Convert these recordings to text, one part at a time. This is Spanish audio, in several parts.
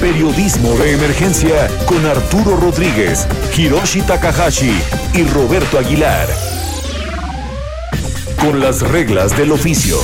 Periodismo de Emergencia con Arturo Rodríguez, Hiroshi Takahashi y Roberto Aguilar. Con las reglas del oficio.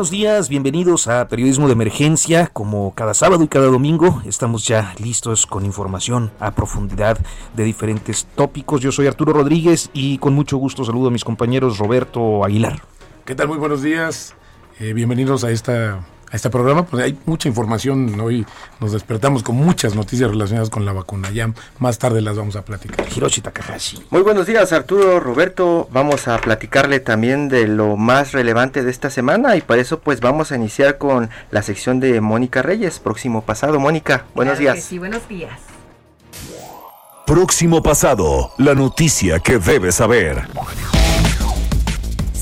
Buenos días, bienvenidos a Periodismo de Emergencia. Como cada sábado y cada domingo, estamos ya listos con información a profundidad de diferentes tópicos. Yo soy Arturo Rodríguez y con mucho gusto saludo a mis compañeros Roberto Aguilar. ¿Qué tal? Muy buenos días. Eh, bienvenidos a esta a este programa. Pues hay mucha información. Hoy nos despertamos con muchas noticias relacionadas con la vacuna. Ya más tarde las vamos a platicar. Hiroshi Takahashi. Muy buenos días, Arturo, Roberto. Vamos a platicarle también de lo más relevante de esta semana y para eso pues vamos a iniciar con la sección de Mónica Reyes, próximo pasado. Mónica, buenos Claro días. Sí, buenos días. Próximo pasado, la noticia que debes saber.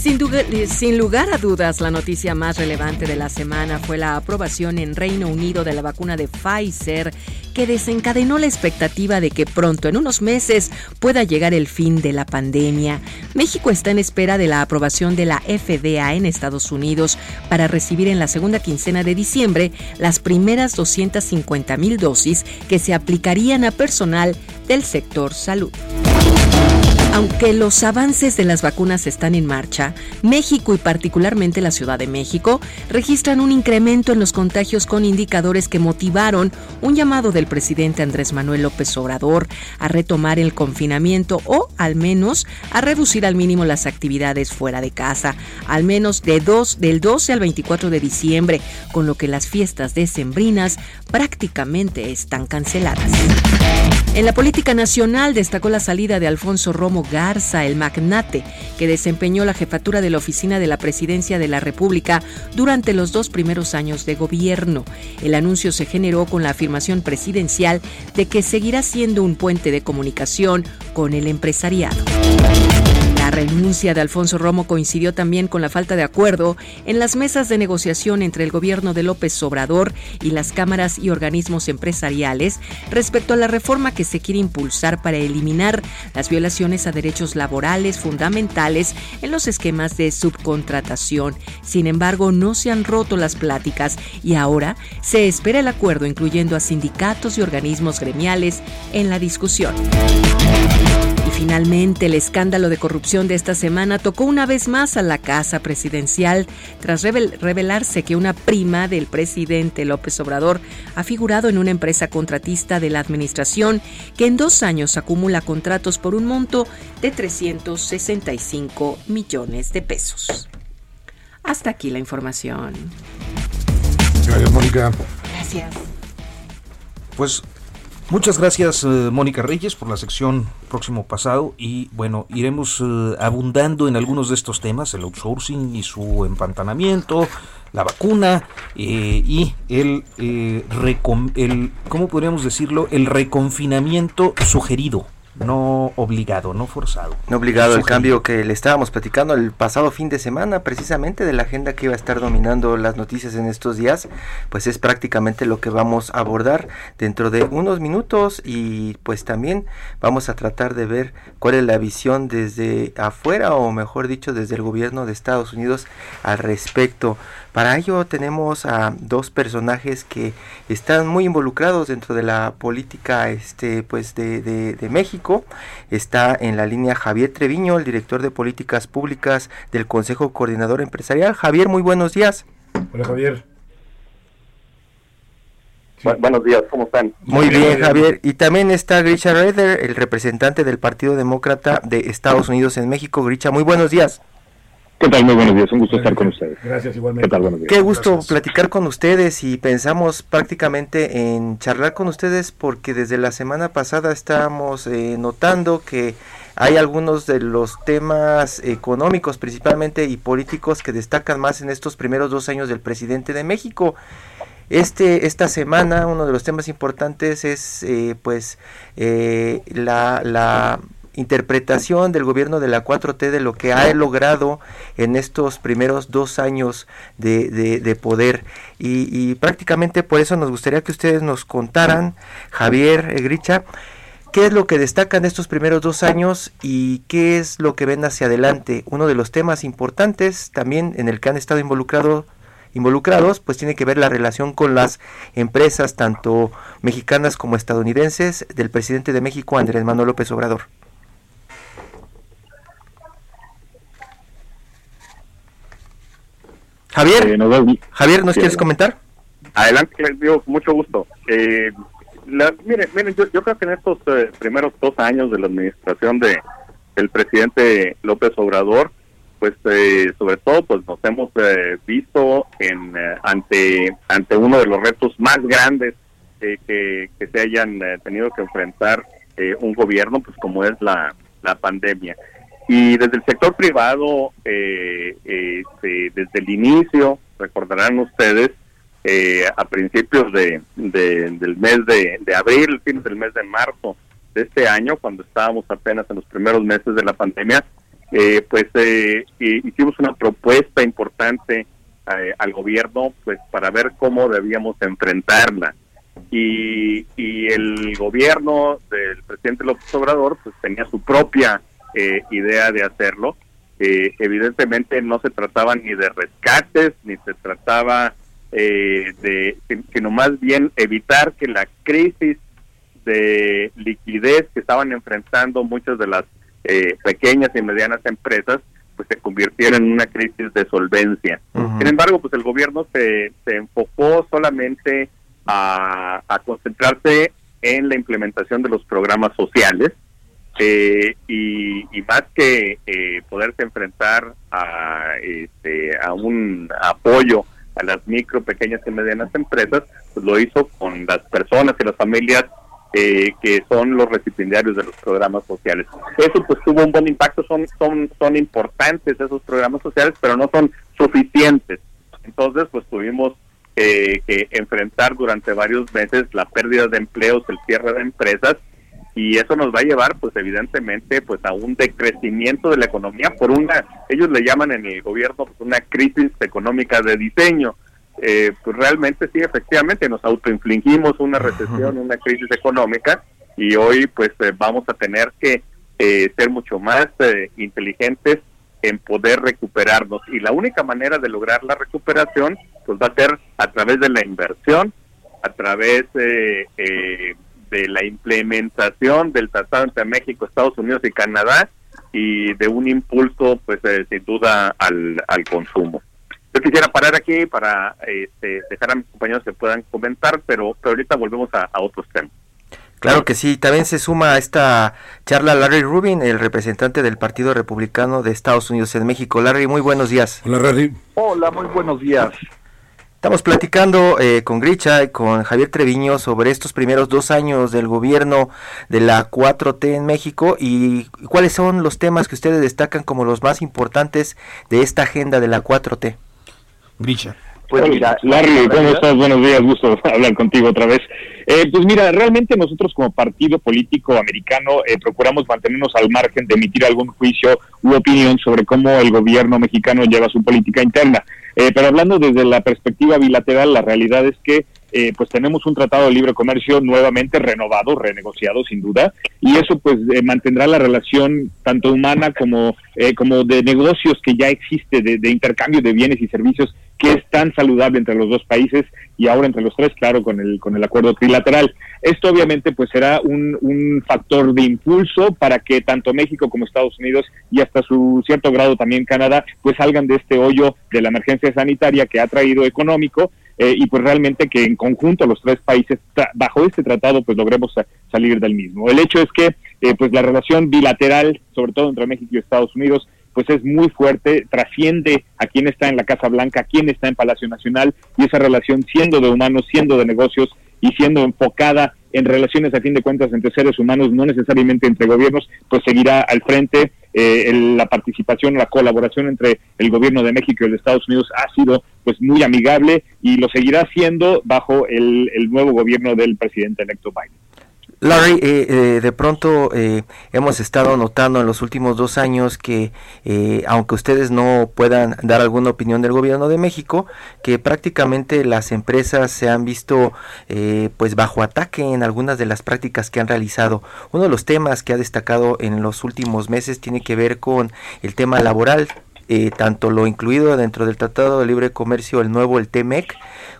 Sin, duda- sin lugar a dudas, la noticia más relevante de la semana fue la aprobación en Reino Unido de la vacuna de Pfizer, que desencadenó la expectativa de que pronto, en unos meses, pueda llegar el fin de la pandemia. México está en espera de la aprobación de la FDA en Estados Unidos para recibir en la segunda quincena de diciembre las primeras 250 mil dosis que se aplicarían a personal del sector salud. Aunque los avances de las vacunas están en marcha, México y particularmente la Ciudad de México registran un incremento en los contagios con indicadores que motivaron un llamado del presidente Andrés Manuel López Obrador a retomar el confinamiento o al menos a reducir al mínimo las actividades fuera de casa, al menos de del 12 al 24 de diciembre, con lo que las fiestas decembrinas prácticamente están canceladas. En la política nacional destacó la salida de Alfonso Romo Garza, el magnate, que desempeñó la jefatura de la oficina de la presidencia de la República durante los dos primeros años de gobierno. El anuncio se generó con la afirmación presidencial de que seguirá siendo un puente de comunicación con el empresariado. Renuncia de Alfonso Romo coincidió también con la falta de acuerdo en las mesas de negociación entre el gobierno de López Obrador y las cámaras y organismos empresariales respecto a la reforma que se quiere impulsar para eliminar las violaciones a derechos laborales fundamentales en los esquemas de subcontratación. Sin embargo, no se han roto las pláticas y ahora se espera el acuerdo incluyendo a sindicatos y organismos gremiales en la discusión. Y finalmente, el escándalo de corrupción de esta semana tocó una vez más a la Casa Presidencial tras revel- revelarse que una prima del presidente López Obrador ha figurado en una empresa contratista de la administración que en dos años acumula contratos por un monto de 365 millones de pesos. Hasta aquí la información. Gracias, Mónica. Gracias. Pues muchas gracias eh, Mónica Reyes por la sección próximo pasado y bueno, iremos eh, abundando en algunos de estos temas, el outsourcing y su empantanamiento, la vacuna eh, y el, eh, el, ¿cómo podríamos decirlo? El reconfinamiento sugerido. No obligado, no forzado. No obligado, el cambio que le estábamos platicando el pasado fin de semana, precisamente de la agenda que iba a estar dominando las noticias en estos días, pues es prácticamente lo que vamos a abordar dentro de unos minutos y pues también vamos a tratar de ver cuál es la visión desde afuera o mejor dicho desde el gobierno de Estados Unidos al respecto. Para ello tenemos a dos personajes que están muy involucrados dentro de la política este, pues de, de, México. Está en la línea Javier Treviño, el director de políticas públicas del Consejo Coordinador Empresarial. Javier, muy buenos días. Hola Javier. buenos días, ¿cómo están? Muy bien, Javier. Y también está Grisha Reder, el representante del Partido Demócrata de Estados Unidos en México. Grisha, muy buenos días. ¿Qué tal? Muy buenos días, un gusto estar con ustedes. Gracias, igualmente. ¿Qué tal? Buenos días. Qué gusto platicar con ustedes y pensamos prácticamente en charlar con ustedes porque desde la semana pasada estábamos eh, notando que hay algunos de los temas económicos principalmente y políticos que destacan más en estos primeros dos años del presidente de México. Este, esta semana uno de los temas importantes es eh, pues eh, la, la interpretación del gobierno de la 4T de lo que ha logrado en estos primeros dos años de, de, poder. Y, prácticamente por eso nos gustaría que ustedes nos contaran, Javier Gricha, qué es lo que destacan de estos primeros dos años y qué es lo que ven hacia adelante. Uno de los temas importantes también en el que han estado involucrados involucrados, pues tiene que ver la relación con las empresas, tanto mexicanas como estadounidenses, del presidente de México, Andrés Manuel López Obrador. Javier, eh, Javier, ¿nos quieres comentar? Adelante, digo, mucho gusto. Eh, miren, miren yo, creo que en estos eh, primeros dos años de la administración de del presidente López Obrador, pues eh, sobre todo pues nos hemos visto en ante ante uno de los retos más grandes que, que se hayan tenido que enfrentar un gobierno, pues como es la, la pandemia. Y desde el sector privado, eh, este, desde el inicio, recordarán ustedes, eh, a principios de, del mes de, abril, fines del mes de marzo de este año, cuando estábamos apenas en los primeros meses de la pandemia, eh, pues hicimos una propuesta importante al gobierno pues para ver cómo debíamos enfrentarla. Y, y el gobierno del presidente López Obrador pues tenía su propia eh, idea de hacerlo. Eh, evidentemente no se trataba ni de rescates, ni se trataba eh, de, sino más bien evitar que la crisis de liquidez que estaban enfrentando muchas de las pequeñas y medianas empresas, pues se convirtiera en una crisis de solvencia. Sin embargo, pues el gobierno se, se enfocó solamente a, a concentrarse en la implementación de los programas sociales, eh, y, más que eh, poderse enfrentar a, este, a un apoyo a las micro, pequeñas y medianas empresas, pues lo hizo con las personas y las familias eh, que son los recipiendarios de los programas sociales. Eso pues tuvo un buen impacto, son, son, son importantes esos programas sociales, pero no son suficientes. Entonces pues tuvimos que enfrentar durante varios meses la pérdida de empleos, el cierre de empresas y eso nos va a llevar pues evidentemente pues a un decrecimiento de la economía por una ellos le llaman en el gobierno pues, una crisis económica de diseño. Eh, pues realmente sí efectivamente nos autoinfligimos una recesión una crisis económica y hoy pues eh, vamos a tener que eh, ser mucho más inteligentes en poder recuperarnos. Y la única manera de lograr la recuperación pues va a ser a través de la inversión a través de de la implementación del tratado entre México, Estados Unidos y Canadá y de un impulso, pues eh, sin duda, al, al consumo. Yo quisiera parar aquí para este, dejar a mis compañeros que puedan comentar, pero, ahorita volvemos a, otros temas. Claro que sí, también se suma a esta charla Larry Rubin, el representante del Partido Republicano de Estados Unidos en México. Larry, muy buenos días. Hola, Larry. Hola, muy buenos días. Estamos platicando eh, con Gricha y con Javier Treviño sobre estos primeros dos años del gobierno de la 4T en México y cuáles son los temas que ustedes destacan como los más importantes de esta agenda de la 4T. Gricha. Pues mira, Larry, ¿cómo estás? Buenos días, gusto hablar contigo otra vez. Eh, pues mira, realmente nosotros como partido político americano eh, procuramos mantenernos al margen de emitir algún juicio u opinión sobre cómo el gobierno mexicano lleva su política interna. Eh, pero hablando desde la perspectiva bilateral, la realidad es que eh, pues tenemos un tratado de libre comercio nuevamente renovado, renegociado sin duda, y eso pues eh, mantendrá la relación tanto humana como, eh, como de negocios que ya existe, de, intercambio de bienes y servicios que es tan saludable entre los dos países y ahora entre los tres, claro, con el, con el acuerdo trilateral. Esto obviamente pues será un, un factor de impulso para que tanto México como Estados Unidos y hasta su cierto grado también Canadá pues salgan de este hoyo de la emergencia sanitaria que ha traído económico eh, y pues realmente que en conjunto los tres países bajo este tratado pues logremos salir del mismo. El hecho es que eh, pues la relación bilateral, sobre todo entre México y Estados Unidos, pues es muy fuerte, trasciende a quien está en la Casa Blanca, a quien está en Palacio Nacional y esa relación siendo de humanos, siendo de negocios y siendo enfocada en relaciones a fin de cuentas entre seres humanos, no necesariamente entre gobiernos, pues seguirá al frente. Eh, la participación, la colaboración entre el gobierno de México y el de Estados Unidos ha sido pues muy amigable y lo seguirá siendo bajo el, el nuevo gobierno del presidente electo Biden. Larry, eh, eh, de pronto eh, hemos estado notando en los últimos dos años que, aunque ustedes no puedan dar alguna opinión del gobierno de México, que prácticamente las empresas se han visto pues bajo ataque en algunas de las prácticas que han realizado. Uno de los temas que ha destacado en los últimos meses tiene que ver con el tema laboral, tanto lo incluido dentro del Tratado de Libre Comercio, el nuevo, el TEMEC,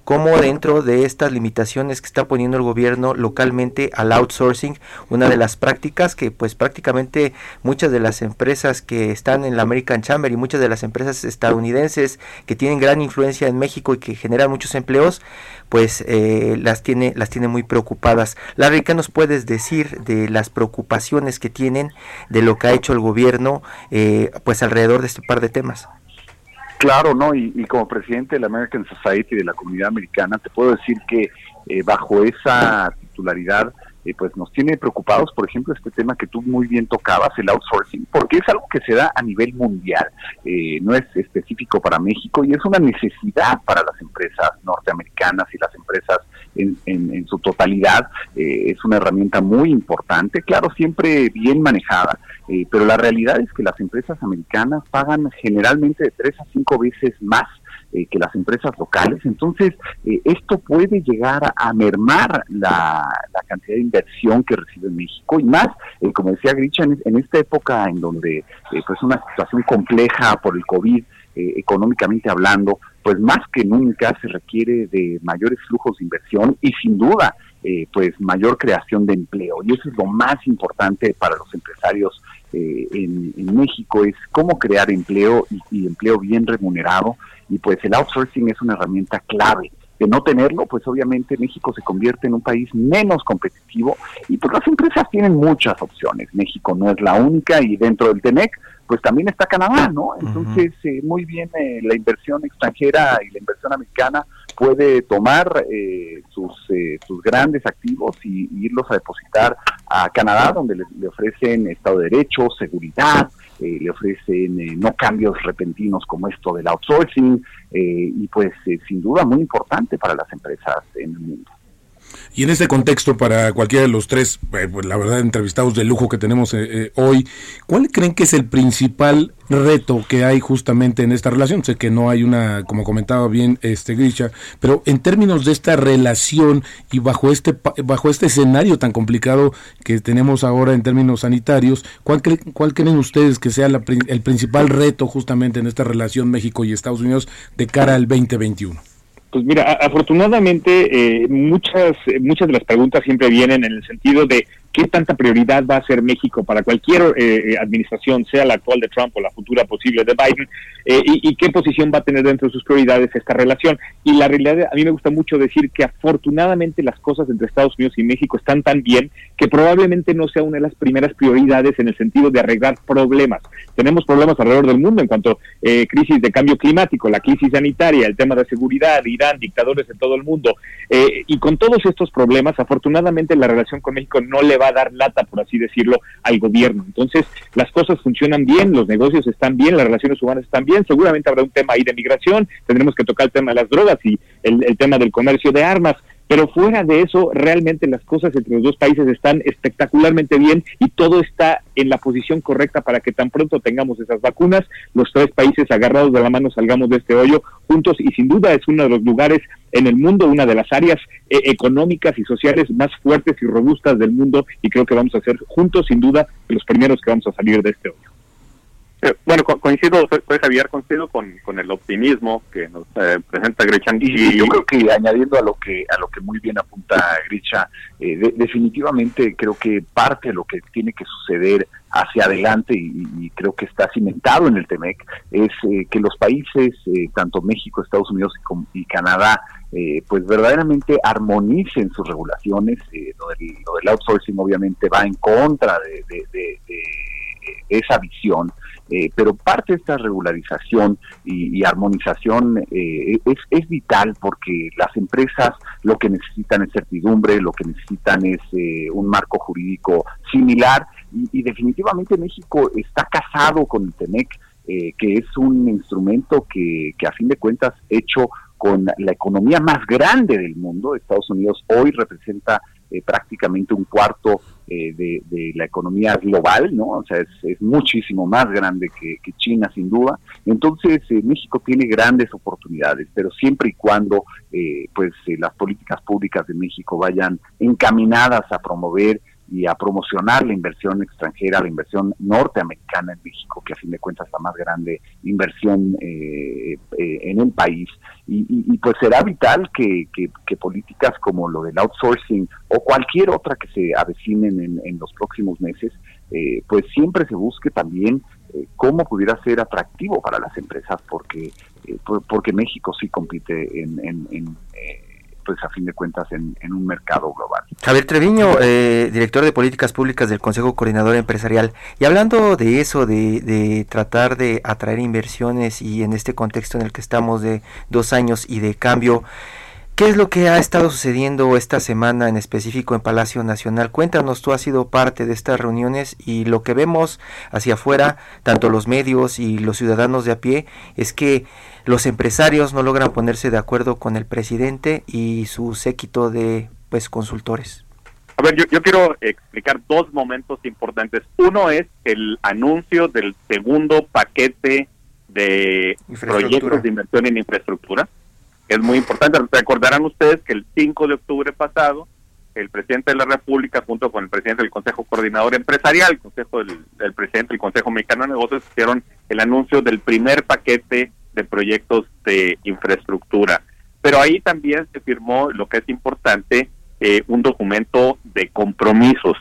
como dentro de estas limitaciones que está poniendo el gobierno localmente al outsourcing, una de las prácticas que pues prácticamente muchas de las empresas que están en la American Chamber y muchas de las empresas estadounidenses que tienen gran influencia en México y que generan muchos empleos, pues eh, las tiene las tiene muy preocupadas. Larry, ¿qué nos puedes decir de las preocupaciones que tienen de lo que ha hecho el gobierno eh, pues alrededor de este par de temas? Claro, ¿no? Y, como presidente de la American Society de la comunidad americana, te puedo decir que eh, bajo esa titularidad, eh, pues nos tiene preocupados, por ejemplo, este tema que tú muy bien tocabas, el outsourcing, porque es algo que se da a nivel mundial, eh, no es específico para México y es una necesidad para las empresas norteamericanas y las empresas en, en, su totalidad. es una herramienta muy importante, claro, siempre bien manejada, eh, pero la realidad es que las empresas americanas pagan generalmente de tres a cinco veces más eh, que las empresas locales. Entonces, eh, esto puede llegar a mermar la, cantidad de inversión que recibe México y más, como decía Gricha, en, esta época en donde pues una situación compleja por el COVID, económicamente hablando, pues más que nunca se requiere de mayores flujos de inversión y sin duda pues mayor creación de empleo. Y eso es lo más importante para los empresarios eh, en, México es cómo crear empleo y, empleo bien remunerado y pues el outsourcing es una herramienta clave. De no tenerlo, pues obviamente México se convierte en un país menos competitivo y pues las empresas tienen muchas opciones. México no es la única y dentro del TENEC pues también está Canadá, ¿no? Entonces, eh, muy bien eh, la inversión extranjera y la inversión americana puede tomar eh, sus, eh, sus grandes activos y, irlos a depositar a Canadá, donde le, ofrecen Estado de Derecho, seguridad, eh, le ofrecen no cambios repentinos como esto del outsourcing, y pues sin duda muy importante para las empresas en el mundo. Y en este contexto, para cualquiera de los tres, eh, pues la verdad, entrevistados de lujo que tenemos eh, eh, hoy, ¿cuál creen que es el principal reto que hay justamente en esta relación? Sé que no hay una, como comentaba bien este Grisha, pero en términos de esta relación y bajo este bajo este escenario tan complicado que tenemos ahora en términos sanitarios, ¿cuál, cuál creen ustedes que sea el principal reto justamente en esta relación México y Estados Unidos de cara al 2021? Pues mira, afortunadamente eh, muchas muchas de las preguntas siempre vienen en el sentido de qué tanta prioridad va a ser México para cualquier eh, eh, administración, sea la actual de Trump o la futura posible de Biden, eh, y, qué posición va a tener dentro de sus prioridades esta relación. Y la realidad, a mí me gusta mucho decir que afortunadamente las cosas entre Estados Unidos y México están tan bien que probablemente no sea una de las primeras prioridades en el sentido de arreglar problemas. Tenemos problemas alrededor del mundo en cuanto a crisis de cambio climático, la crisis sanitaria, el tema de seguridad, Irán, dictadores de todo el mundo. y con todos estos problemas, afortunadamente la relación con México no le va a dar lata, por así decirlo, al gobierno. Entonces, las cosas funcionan bien, los negocios están bien, las relaciones humanas están bien, seguramente habrá un tema ahí de migración, tendremos que tocar el tema de las drogas y el, el tema del comercio de armas, pero fuera de eso, realmente las cosas entre los dos países están espectacularmente bien y todo está en la posición correcta para que tan pronto tengamos esas vacunas, los tres países agarrados de la mano salgamos de este hoyo juntos y sin duda es uno de los lugares en el mundo, una de las áreas eh, económicas y sociales más fuertes y robustas del mundo y creo que vamos a ser juntos sin duda los primeros que vamos a salir de este hoyo. Eh, bueno, coincido, soy Javier, coincido con, con el optimismo que nos eh, presenta Gricha. Y, yo creo que añadiendo a lo que a lo que muy bien apunta Gricha, eh, definitivamente creo que parte de lo que tiene que suceder hacia adelante y, creo que está cimentado en el TEMEC es que los países, tanto México, Estados Unidos y, Canadá, pues verdaderamente armonicen sus regulaciones. lo, del, outsourcing obviamente va en contra de esa visión eh, pero parte de esta regularización y, armonización eh, es, es, vital porque las empresas lo que necesitan es certidumbre, lo que necesitan es eh, un marco jurídico similar y, definitivamente México está casado con el TEMEC, que es un instrumento que, que a fin de cuentas hecho con la economía más grande del mundo. Estados Unidos hoy representa eh, prácticamente un cuarto eh, de, la economía global, ¿no? O sea, es, muchísimo más grande que, China, sin duda. Entonces, eh, México tiene grandes oportunidades, pero siempre y cuando, pues, las políticas públicas de México vayan encaminadas a promover y a promocionar la inversión extranjera, la inversión norteamericana en México, que a fin de cuentas es la más grande inversión eh, eh, en el país. Y, pues será vital que, políticas como lo del outsourcing o cualquier otra que se avecinen en, los próximos meses, eh, pues siempre se busque también cómo pudiera ser atractivo para las empresas, porque, porque México sí compite en, en pues a fin de cuentas en, un mercado global. Javier Treviño, eh, director de políticas públicas del Consejo Coordinador Empresarial, y hablando de eso, de, de tratar de atraer inversiones y en este contexto en el que estamos de dos años y de cambio, ¿Qué es lo que ha estado sucediendo esta semana en específico en Palacio Nacional? Cuéntanos, tú has sido parte de estas reuniones y lo que vemos hacia afuera, tanto los medios y los ciudadanos de a pie, es que los empresarios no logran ponerse de acuerdo con el presidente y su séquito de pues consultores. A ver, yo, yo quiero explicar dos momentos importantes. Uno es el anuncio del segundo paquete de proyectos de inversión en infraestructura es muy importante. Recordarán ustedes que el 5 de octubre pasado, el presidente de la República, junto con el presidente del Consejo Coordinador Empresarial, el Consejo del, presidente del Consejo Mexicano de Negocios, hicieron el anuncio del primer paquete de proyectos de infraestructura. Pero ahí también se firmó lo que es importante, eh, un documento de compromisos.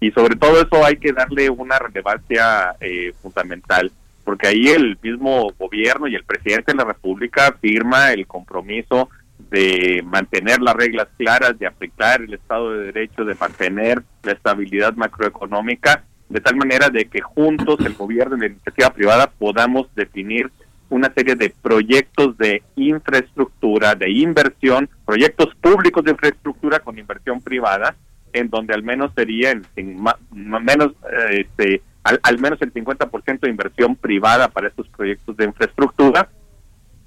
Y sobre todo eso hay que darle una relevancia eh, fundamental porque ahí el mismo gobierno y el presidente de la República firma el compromiso de mantener las reglas claras, de aplicar el Estado de Derecho, de mantener la estabilidad macroeconómica, de tal manera de que juntos el gobierno y la iniciativa privada podamos definir una serie de proyectos de infraestructura, de inversión, proyectos públicos de infraestructura con inversión privada, en donde al menos sería en, menos eh, este, al, menos el 50% de inversión privada para estos proyectos de infraestructura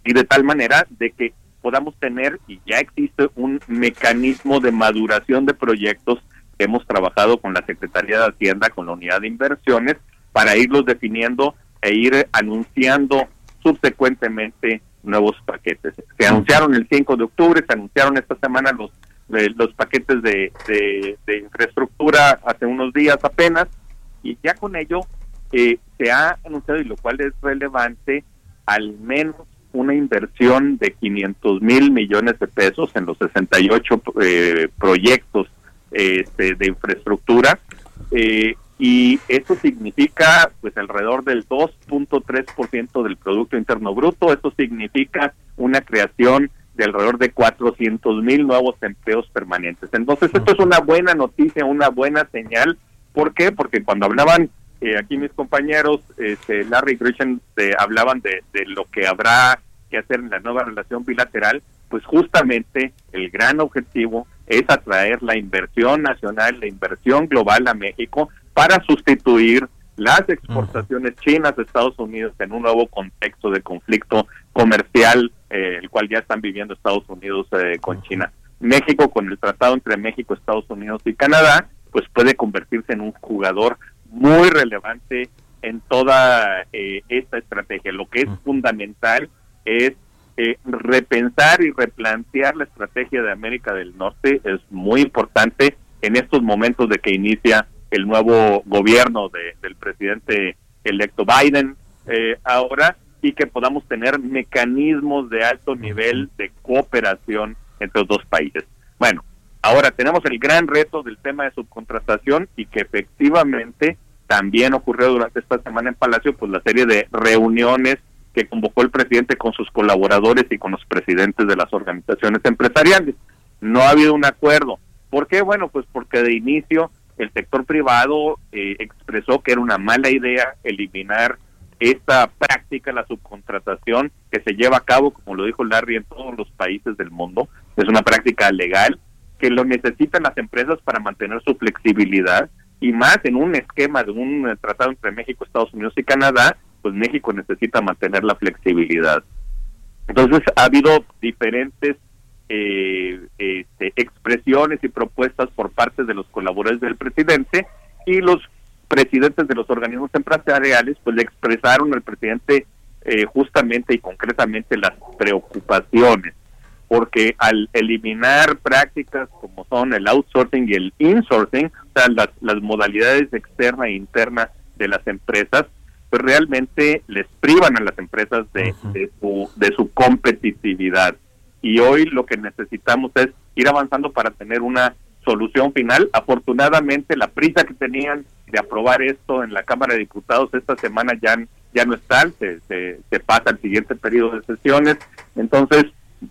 y de tal manera de que podamos tener, y ya existe un mecanismo de maduración de proyectos que hemos trabajado con la Secretaría de Hacienda, con la Unidad de Inversiones, para irlos definiendo e ir anunciando subsecuentemente nuevos paquetes. Se anunciaron el 5 de octubre, se anunciaron esta semana los, los paquetes de, de infraestructura hace unos días apenas, y ya con ello eh, se ha anunciado, y lo cual es relevante, al menos una inversión de 500 mil millones de pesos en los 68 eh, proyectos este, de infraestructura. Eh, y eso significa pues alrededor del 2.3% del Producto Interno Bruto. Eso significa una creación de alrededor de 400 mil nuevos empleos permanentes. Entonces, esto es una buena noticia, una buena señal ¿Por qué? Porque cuando hablaban eh, aquí mis compañeros, este, Larry Christian, eh, hablaban de, lo que habrá que hacer en la nueva relación bilateral, pues justamente el gran objetivo es atraer la inversión nacional, la inversión global a México para sustituir las exportaciones chinas a Estados Unidos en un nuevo contexto de conflicto comercial, eh, el cual ya están viviendo Estados Unidos eh, con China. México, con el tratado entre México, Estados Unidos y Canadá, pues puede convertirse en un jugador muy relevante en toda eh, esta estrategia. Lo que es fundamental es repensar y replantear la estrategia de América del Norte. Es muy importante en estos momentos de que inicia el nuevo gobierno del presidente electo Biden eh, ahora y que podamos tener mecanismos de alto nivel de cooperación entre los dos países. Bueno, ahora tenemos el gran reto del tema de subcontratación y que efectivamente también ocurrió durante esta semana en Palacio, pues la serie de reuniones que convocó el presidente con sus colaboradores y con los presidentes de las organizaciones empresariales. No ha habido un acuerdo. ¿Por qué? Bueno, pues porque de inicio el sector privado eh, expresó que era una mala idea eliminar esta práctica, la subcontratación, que se lleva a cabo, como lo dijo Larry, en todos los países del mundo. Es una práctica legal que lo necesitan las empresas para mantener su flexibilidad y más en un esquema de un tratado entre México, Estados Unidos y Canadá, pues México necesita mantener la flexibilidad. Entonces ha habido diferentes eh, este, expresiones y propuestas por parte de los colaboradores del presidente y los presidentes de los organismos empresariales pues le expresaron al presidente eh, justamente y concretamente las preocupaciones porque al eliminar prácticas como son el outsourcing y el insourcing, o sea, las, las modalidades externa e interna de las empresas, pues realmente les privan a las empresas de, de, su, de su competitividad y hoy lo que necesitamos es ir avanzando para tener una solución final. Afortunadamente la prisa que tenían de aprobar esto en la Cámara de Diputados esta semana ya, ya no está, se, se, pasa al siguiente periodo de sesiones, entonces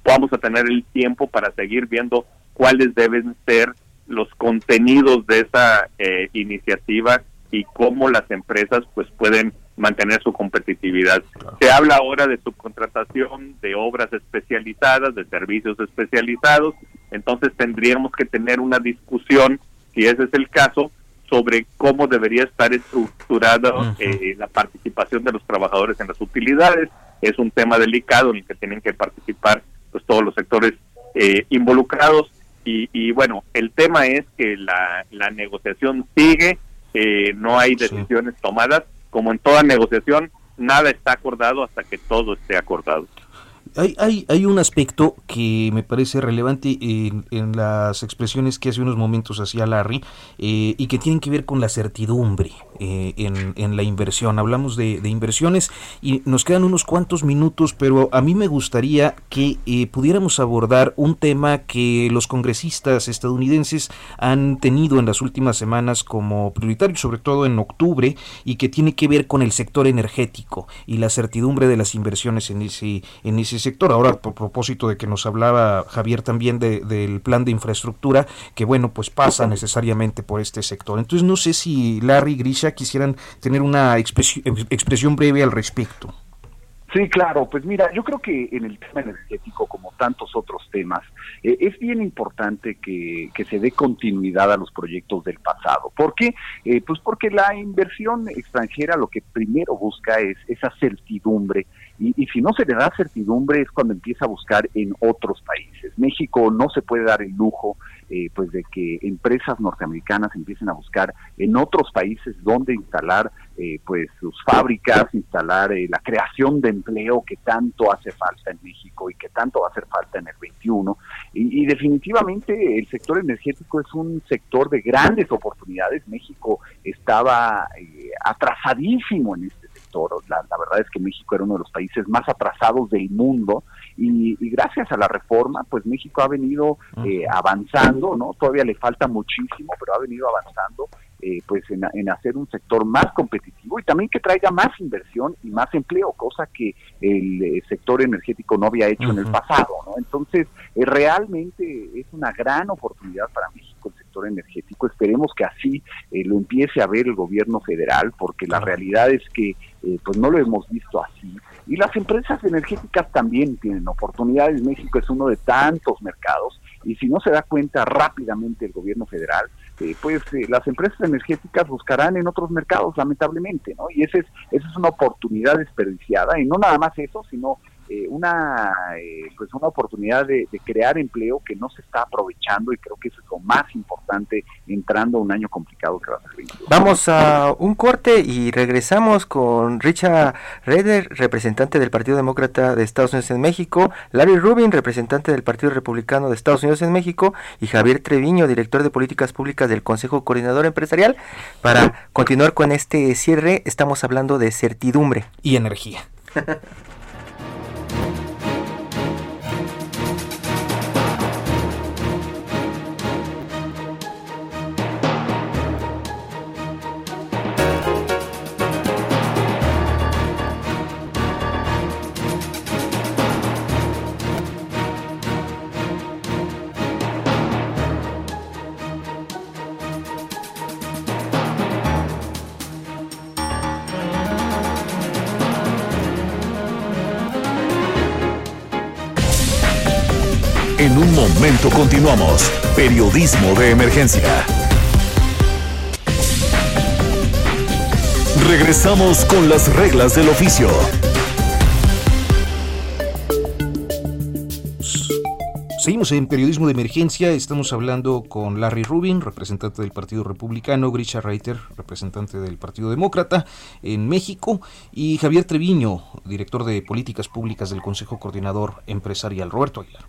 vamos a tener el tiempo para seguir viendo cuáles deben ser los contenidos de esa eh, iniciativa y cómo las empresas pues pueden mantener su competitividad. Se habla ahora de subcontratación de obras especializadas, de servicios especializados, entonces tendríamos que tener una discusión, si ese es el caso, sobre cómo debería estar estructurada eh, la participación de los trabajadores en las utilidades. Es un tema delicado en el que tienen que participar pues todos los sectores eh, involucrados. Y, y, bueno, el tema es que la, la negociación sigue, eh, no hay decisiones tomadas como en toda negociación, nada está acordado hasta que todo esté acordado. Hay, hay, hay, un aspecto que me parece relevante en, las expresiones que hace unos momentos hacía Larry eh, y que tienen que ver con la certidumbre eh, en, la inversión. Hablamos de, de, inversiones y nos quedan unos cuantos minutos, pero a mí me gustaría que eh, pudiéramos abordar un tema que los congresistas estadounidenses han tenido en las últimas semanas como prioritario, sobre todo en octubre, y que tiene que ver con el sector energético y la certidumbre de las inversiones en ese, en ese sector. Ahora, por propósito de que nos hablaba Javier también de, del plan de infraestructura, que bueno, pues pasa necesariamente por este sector. Entonces, no sé si Larry y Grisha quisieran tener una expresión, expresión breve al respecto. Sí, claro, pues mira, yo creo que en el tema energético, como tantos otros temas, eh, es bien importante que, que, se dé continuidad a los proyectos del pasado. ¿Por qué? Eh, pues porque la inversión extranjera lo que primero busca es esa certidumbre y, si no se le da certidumbre es cuando empieza a buscar en otros países. México no se puede dar el lujo eh, pues de que empresas norteamericanas empiecen a buscar en otros países donde instalar eh, pues sus fábricas, instalar eh, la creación de empleo que tanto hace falta en México y que tanto va a hacer falta en el 21. Y, y definitivamente el sector energético es un sector de grandes oportunidades. México estaba eh, atrasadísimo en este La, la, verdad es que México era uno de los países más atrasados del mundo y, y gracias a la reforma, pues México ha venido eh, avanzando, ¿no? Todavía le falta muchísimo, pero ha venido avanzando eh, pues en, en, hacer un sector más competitivo y también que traiga más inversión y más empleo, cosa que el eh, sector energético no había hecho uh -huh. en el pasado, ¿no? Entonces, eh, realmente es una gran oportunidad para México sector energético. Esperemos que así eh, lo empiece a ver el gobierno federal, porque la realidad es que eh, pues no lo hemos visto así. Y las empresas energéticas también tienen oportunidades. México es uno de tantos mercados y si no se da cuenta rápidamente el gobierno federal, eh, pues las empresas energéticas buscarán en otros mercados, lamentablemente, ¿no? Y esa es, esa es una oportunidad desperdiciada y no nada más eso, sino eh, una eh, pues una oportunidad de, crear empleo que no se está aprovechando y creo que eso es lo más importante entrando a un año complicado que va a ser Vamos a un corte y regresamos con Richard Reder, representante del Partido Demócrata de Estados Unidos en México, Larry Rubin, representante del Partido Republicano de Estados Unidos en México y Javier Treviño, director de políticas públicas del Consejo Coordinador Empresarial. Para continuar con este cierre, estamos hablando de certidumbre y energía. continuamos. Periodismo de emergencia. Regresamos con las reglas del oficio. Seguimos en periodismo de emergencia. Estamos hablando con Larry Rubin, representante del Partido Republicano, Grisha Reiter, representante del Partido Demócrata en México, y Javier Treviño, director de políticas públicas del Consejo Coordinador Empresarial. Roberto Aguilar.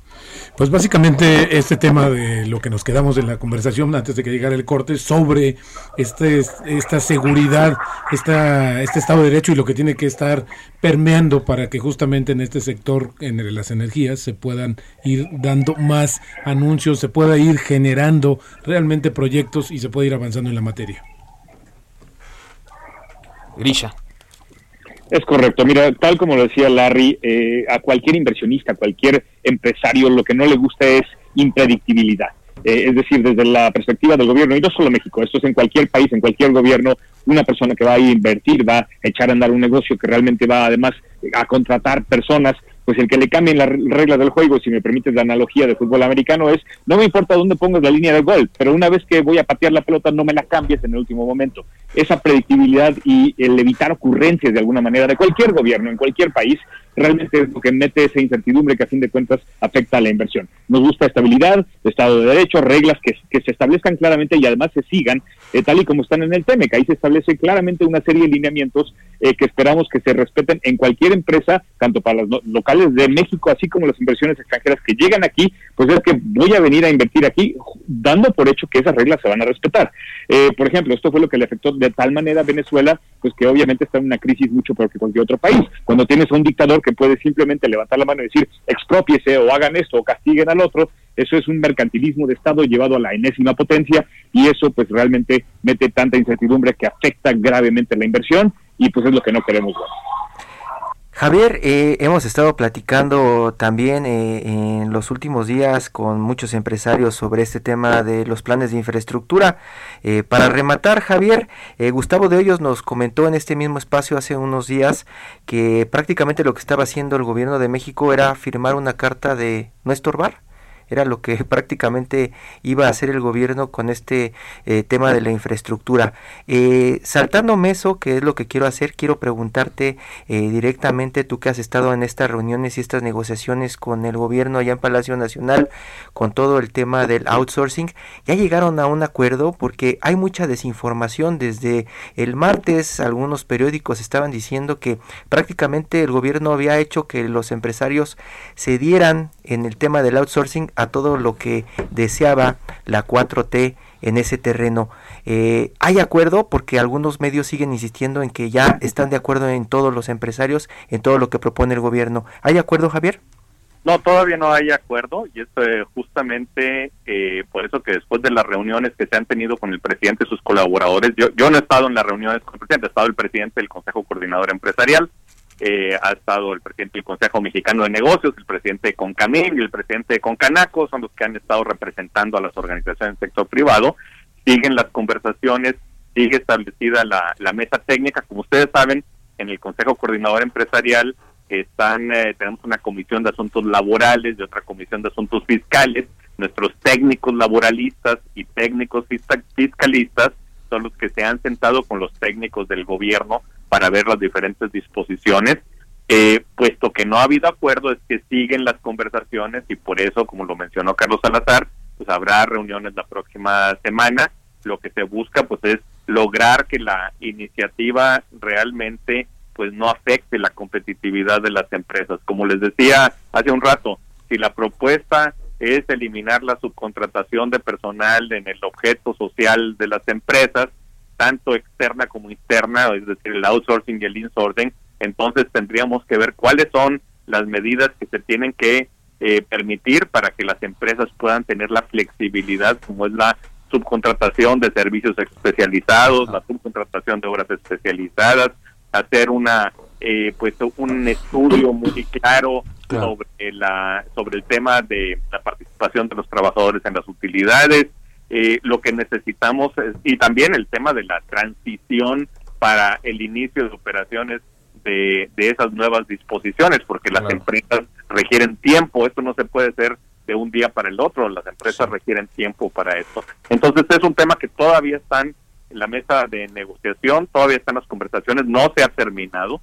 Pues básicamente este tema de lo que nos quedamos en la conversación antes de que llegara el corte sobre este, esta seguridad, esta, este Estado de Derecho y lo que tiene que estar permeando para que justamente en este sector, en las energías, se puedan ir dando más anuncios, se pueda ir generando realmente proyectos y se pueda ir avanzando en la materia. Grisha. Es correcto. Mira, tal como lo decía Larry, eh, a cualquier inversionista, a cualquier empresario, lo que no le gusta es impredictibilidad. Eh, es decir, desde la perspectiva del gobierno, y no solo México, esto es en cualquier país, en cualquier gobierno, una persona que va a invertir, va a echar a andar un negocio que realmente va además a contratar personas pues el que le cambien las reglas del juego, si me permites la analogía de fútbol americano, es no me importa dónde pongas la línea de gol, pero una vez que voy a patear la pelota no me la cambies en el último momento. Esa predictibilidad y el evitar ocurrencias de alguna manera de cualquier gobierno en cualquier país realmente es lo que mete esa incertidumbre que a fin de cuentas afecta a la inversión. Nos gusta estabilidad, Estado de Derecho, reglas que, se establezcan claramente y además se sigan eh, tal y como están en el TEMEC. Ahí se establece claramente una serie de lineamientos eh, que esperamos que se respeten en cualquier empresa, tanto para las locales de México, así como las inversiones extranjeras que llegan aquí, pues es que voy a venir a invertir aquí, dando por hecho que esas reglas se van a respetar. Eh, por ejemplo, esto fue lo que le afectó de tal manera a Venezuela, pues que obviamente está en una crisis mucho peor que cualquier otro país. Cuando tienes a un dictador que puede simplemente levantar la mano y decir expropiese o hagan esto o castiguen al otro, eso es un mercantilismo de Estado llevado a la enésima potencia y eso pues realmente mete tanta incertidumbre que afecta gravemente la inversión y pues es lo que no queremos ver. Javier, eh, hemos estado platicando también eh, en los últimos días con muchos empresarios sobre este tema de los planes de infraestructura. Eh, para rematar, Javier, Gustavo de Hoyos nos comentó en este mismo espacio hace unos días que prácticamente lo que estaba haciendo el gobierno de México era firmar una carta de no estorbar era lo que prácticamente iba a hacer el gobierno con este eh, tema de la infraestructura. Eh, saltándome eso, que es lo que quiero hacer, quiero preguntarte eh, directamente, tú que has estado en estas reuniones y estas negociaciones con el gobierno allá en Palacio Nacional, con todo el tema del outsourcing, ¿ya llegaron a un acuerdo? Porque hay mucha desinformación. Desde el martes algunos periódicos estaban diciendo que prácticamente el gobierno había hecho que los empresarios se dieran en el tema del outsourcing todo lo que deseaba la 4T en ese terreno. Eh, ¿Hay acuerdo? Porque algunos medios siguen insistiendo en que ya están de acuerdo en todos los empresarios, en todo lo que propone el gobierno. ¿Hay acuerdo, Javier? No, todavía no hay acuerdo y es eh, justamente eh, por eso que después de las reuniones que se han tenido con el presidente y sus colaboradores, yo, yo no he estado en las reuniones con el presidente, he estado el presidente del Consejo Coordinador Empresarial, eh, ha estado el presidente del Consejo Mexicano de Negocios, el presidente de Concamín y el presidente de Concanaco, son los que han estado representando a las organizaciones del sector privado. Siguen las conversaciones, sigue establecida la, la mesa técnica. Como ustedes saben, en el Consejo Coordinador Empresarial están eh, tenemos una comisión de asuntos laborales y otra comisión de asuntos fiscales. Nuestros técnicos laboralistas y técnicos fiscalistas son los que se han sentado con los técnicos del gobierno para ver las diferentes disposiciones. Eh, puesto que no ha habido acuerdo, es que siguen las conversaciones y por eso, como lo mencionó Carlos Salazar, pues habrá reuniones la próxima semana. Lo que se busca, pues, es lograr que la iniciativa realmente pues no afecte la competitividad de las empresas. Como les decía hace un rato, si la propuesta es eliminar la subcontratación de personal en el objeto social de las empresas, tanto externa como interna, es decir, el outsourcing y el insourcing, entonces tendríamos que ver cuáles son las medidas que se tienen que eh, permitir para que las empresas puedan tener la flexibilidad como es la subcontratación de servicios especializados, la subcontratación de obras especializadas, hacer una eh, pues un estudio muy claro, sobre la sobre el tema de la participación de los trabajadores en las utilidades eh, lo que necesitamos y también el tema de la transición para el inicio de operaciones de, de esas nuevas disposiciones porque las empresas requieren tiempo esto no se puede hacer de un día para el otro las empresas requieren tiempo para esto entonces es un tema que todavía están la mesa de negociación, todavía están las conversaciones, no se ha terminado.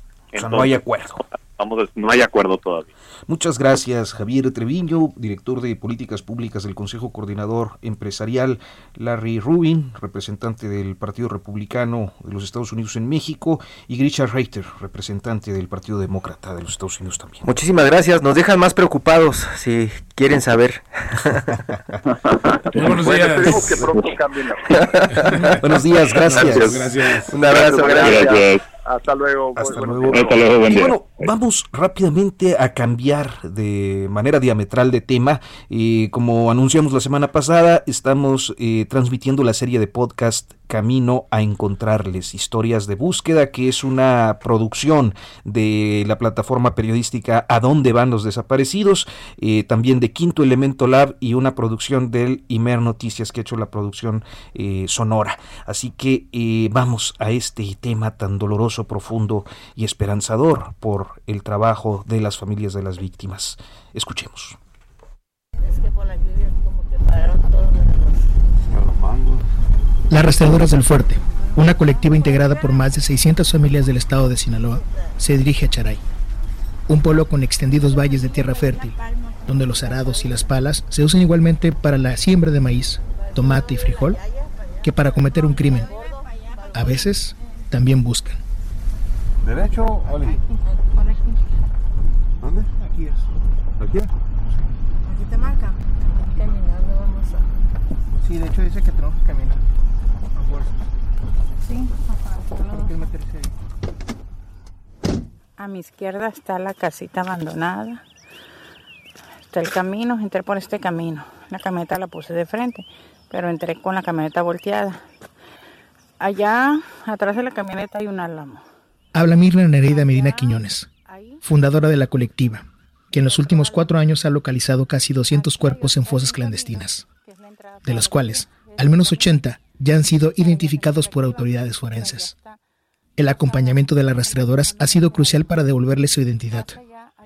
no hay acuerdo. Vamos, no hay acuerdo todavía. Muchas gracias, Javier Treviño, director de Políticas Públicas del Consejo Coordinador Empresarial, Larry Rubin, representante del Partido Republicano de los Estados Unidos en México, y Grisha Reiter, representante del Partido Demócrata de los Estados Unidos también. Muchísimas gracias, nos dejan más preocupados si quieren saber. Buenos días. que pronto cambien Buenos días, gracias. Gracias. Un abrazo, gracias. Hasta luego. Hasta Bueno, luego. Hasta luego, buen Y día. bueno, vamos rápidamente a cambiar de manera diametral de tema. Eh, como anunciamos la semana pasada, estamos eh, transmitiendo la serie de podcast Camino a Encontrarles, historias de búsqueda, que es una producción de la plataforma periodística A dónde van los desaparecidos, eh, también de Quinto Elemento Lab y una producción del Imer Noticias que ha hecho la producción eh, sonora. Así que eh, vamos a este tema tan doloroso, profundo y esperanzador por el trabajo de las familias de las víctimas. Escuchemos. Las Rastreadoras del Fuerte, una colectiva integrada por más de 600 familias del estado de Sinaloa, se dirige a Charay, un pueblo con extendidos valles de tierra fértil, donde los arados y las palas se usan igualmente para la siembra de maíz, tomate y frijol que para cometer un crimen. A veces también buscan. ¿Derecho o le- ¿Dónde? Aquí es. ¿Aquí? Aquí te marca. Caminando vamos a. Sí, de hecho dice que tenemos que caminar a fuerzas. Sí, Hay que meterse ahí. A mi izquierda está la casita abandonada. Está el camino, entré por este camino. La camioneta la puse de frente, pero entré con la camioneta volteada. Allá, atrás de la camioneta hay un álamo. Habla Mirna Nereida Medina Quiñones, fundadora de la colectiva, que en los últimos cuatro años ha localizado casi 200 cuerpos en fosas clandestinas, de los cuales al menos 80 ya han sido identificados por autoridades forenses. El acompañamiento de las rastreadoras ha sido crucial para devolverles su identidad.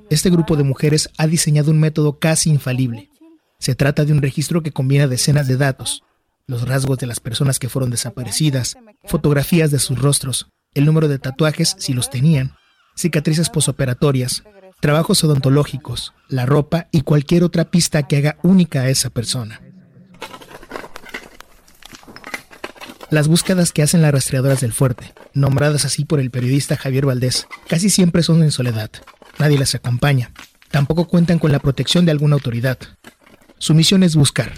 Este grupo de mujeres ha diseñado un método casi infalible. Se trata de un registro que combina decenas de datos, los rasgos de las personas que fueron desaparecidas, fotografías de sus rostros, el número de tatuajes si los tenían, cicatrices posoperatorias, trabajos odontológicos, la ropa y cualquier otra pista que haga única a esa persona. Las búsquedas que hacen las rastreadoras del fuerte, nombradas así por el periodista Javier Valdés, casi siempre son en soledad. Nadie las acompaña. Tampoco cuentan con la protección de alguna autoridad. Su misión es buscar.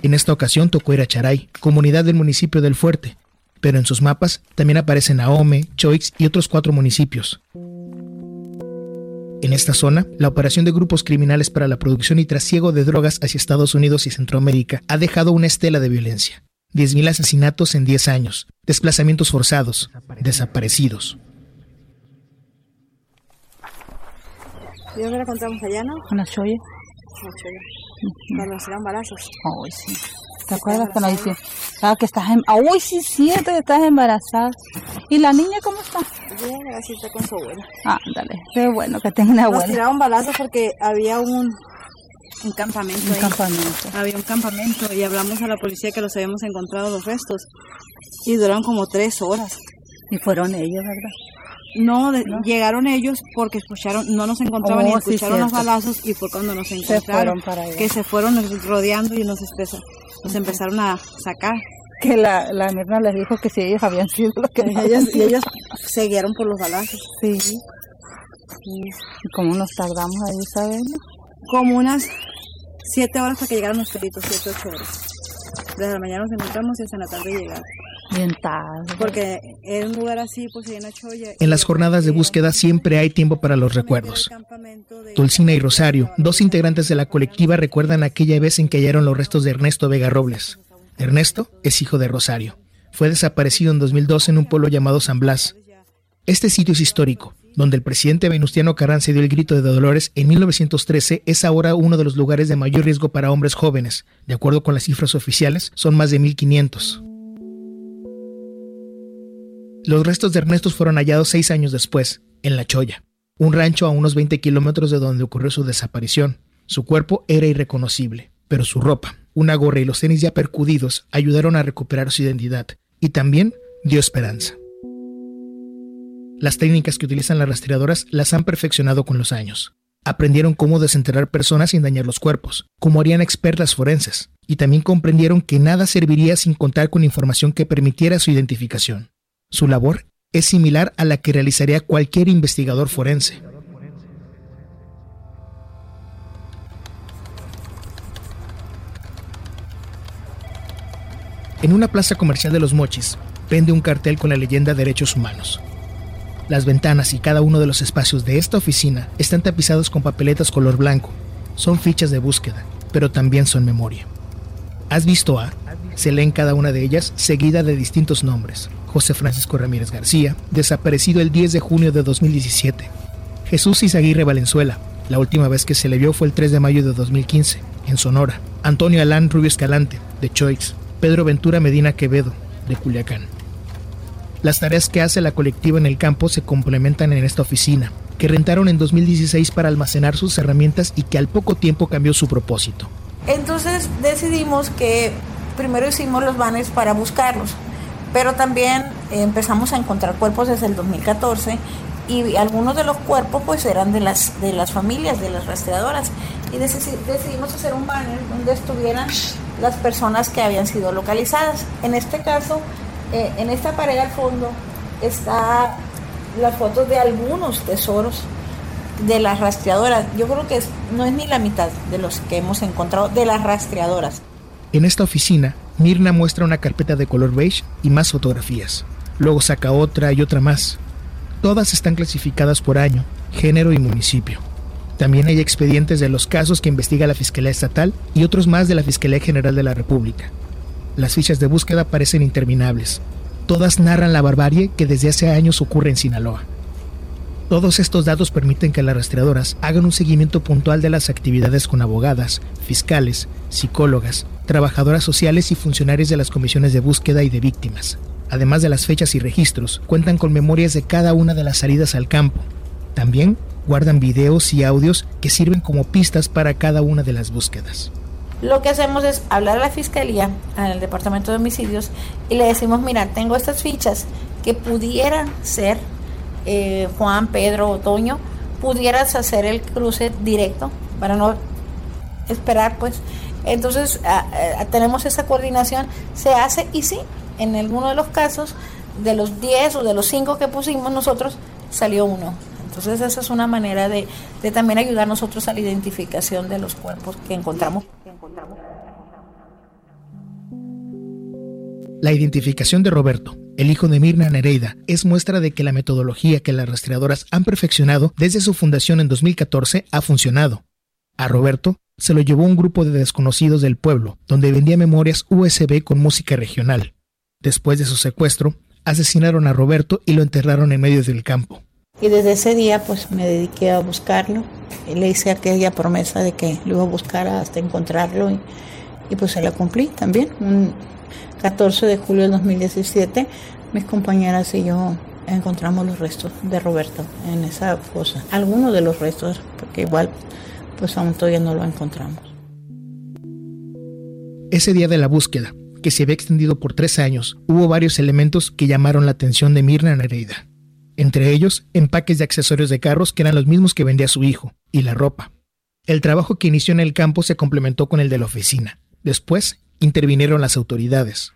En esta ocasión tocó ir a Charay, comunidad del municipio del Fuerte, pero en sus mapas también aparecen Ahome, Choix y otros cuatro municipios. En esta zona, la operación de grupos criminales para la producción y trasiego de drogas hacia Estados Unidos y Centroamérica ha dejado una estela de violencia. 10.000 asesinatos en 10 años, desplazamientos forzados, desaparecidos. ¿Y dónde la encontramos allá, no? En la cholla. En la cholla. Cuando nos eran balazos. Ay, sí. ¿Te acuerdas nos dice, ah, que estás en... Uy, sí, cierto que estás embarazada. ¿Y la niña cómo está? Bien, así está con su abuela. Ándale, qué bueno que tenga una Nos abuela. tiraron balazos porque había un, un campamento Un ahí. campamento. Había un campamento y hablamos a la policía que los habíamos encontrado los restos. Y duraron como tres horas. Y fueron ellos, ¿verdad? No, de- llegaron ellos porque escucharon, no nos encontraban Oh, y sí, escucharon los balazos y fue cuando nos Se encontraron. fueron para. Que se fueron rodeando y nos, empeza- nos empezaron a sacar. Que la, la Mirna les dijo que si ellos habían sido los que Y ellos, y ellos se guiaron por los balazos. Sí. ¿Y cómo nos tardamos ahí, sabes? Como unas siete horas para que llegaran los peritos, siete, ocho horas. Desde la mañana nos encontramos y hasta la tarde tarde. Porque en un lugar así, pues hay una cholla. En las jornadas de búsqueda siempre hay tiempo para los recuerdos. Dulcina y Rosario, dos integrantes de la colectiva, recuerdan aquella vez en que hallaron los restos de Ernesto Vega Robles. Ernesto es hijo de Rosario. Fue desaparecido en 2012 en un pueblo llamado San Blas. Este sitio es histórico, donde el presidente Venustiano Carranza dio el grito de Dolores en 1913, es ahora uno de los lugares de mayor riesgo para hombres jóvenes. De acuerdo con las cifras oficiales, son más de 1500. Los restos de Ernesto fueron hallados seis años después, en La Choya, un rancho a unos 20 kilómetros de donde ocurrió su desaparición. Su cuerpo era irreconocible, pero su ropa, una gorra y los tenis ya percudidos ayudaron a recuperar su identidad y también dio esperanza. Las técnicas que utilizan las rastreadoras las han perfeccionado con los años. Aprendieron cómo desenterrar personas sin dañar los cuerpos, como harían expertas forenses, y también comprendieron que nada serviría sin contar con información que permitiera su identificación. Su labor es similar a la que realizaría cualquier investigador forense. En una plaza comercial de Los Mochis, pende un cartel con la leyenda Derechos Humanos. Las ventanas y cada uno de los espacios de esta oficina están tapizados con papeletas color blanco. Son fichas de búsqueda, pero también son memoria. ¿Has visto a? Se lee en cada una de ellas, seguida de distintos nombres. José Francisco Ramírez García, desaparecido el 10 de junio de 2017. Jesús Izaguirre Valenzuela, la última vez que se le vio fue el 3 de mayo de 2015, en Sonora. Antonio Alán Rubio Escalante, de Choix. Pedro Ventura Medina Quevedo, de Culiacán. Las tareas que hace la colectiva en el campo se complementan en esta oficina, que rentaron en 2016 para almacenar sus herramientas y que al poco tiempo cambió su propósito. Entonces decidimos que primero hicimos los banners para buscarlos, pero también empezamos a encontrar cuerpos desde el 2014 y algunos de los cuerpos pues eran de las de las familias, de las rastreadoras y deci- decidimos hacer un banner donde estuvieran las personas que habían sido localizadas. En este caso, eh, en esta pared al fondo está las fotos de algunos tesoros de las rastreadoras. Yo creo que no es ni la mitad de los que hemos encontrado de las rastreadoras. En esta oficina, Mirna muestra una carpeta de color beige y más fotografías. Luego saca otra y otra más. Todas están clasificadas por año, género y municipio. También hay expedientes de los casos que investiga la Fiscalía Estatal y otros más de la Fiscalía General de la República. Las fichas de búsqueda parecen interminables. Todas narran la barbarie que desde hace años ocurre en Sinaloa. Todos estos datos permiten que las rastreadoras hagan un seguimiento puntual de las actividades con abogadas, fiscales, psicólogas, trabajadoras sociales y funcionarios de las comisiones de búsqueda y de víctimas. Además de las fechas y registros, cuentan con memorias de cada una de las salidas al campo. También guardan videos y audios que sirven como pistas para cada una de las búsquedas. Lo que hacemos es hablar a la fiscalía, al departamento de homicidios, y le decimos, mira, tengo estas fichas que pudieran ser eh, Juan, Pedro, Otoño, pudieras hacer el cruce directo para no esperar, pues. Entonces tenemos esa coordinación, se hace y sí, en alguno de los casos, de los 10 o de los 5 que pusimos nosotros, salió uno. Entonces esa es una manera de, de también ayudar nosotros a la identificación de los cuerpos que encontramos. La identificación de Roberto, el hijo de Mirna Nereida, es muestra de que la metodología que las rastreadoras han perfeccionado desde su fundación en 2014 ha funcionado. A Roberto se lo llevó un grupo de desconocidos del pueblo, donde vendía memorias USB con música regional. Después de su secuestro, asesinaron a Roberto y lo enterraron en medio del campo. Y desde ese día pues me dediqué a buscarlo. Y le hice aquella promesa de que lo iba a buscar hasta encontrarlo y, pues se la cumplí también. Un 14 de julio del 2017 mis compañeras y yo encontramos los restos de Roberto en esa fosa. Algunos de los restos, porque igual pues aún todavía no lo encontramos. Ese día de la búsqueda, que se había extendido por tres años, hubo varios elementos que llamaron la atención de Mirna Nereida. Entre ellos, empaques de accesorios de carros que eran los mismos que vendía su hijo, y la ropa. El trabajo que inició en el campo se complementó con el de la oficina. Después, intervinieron las autoridades.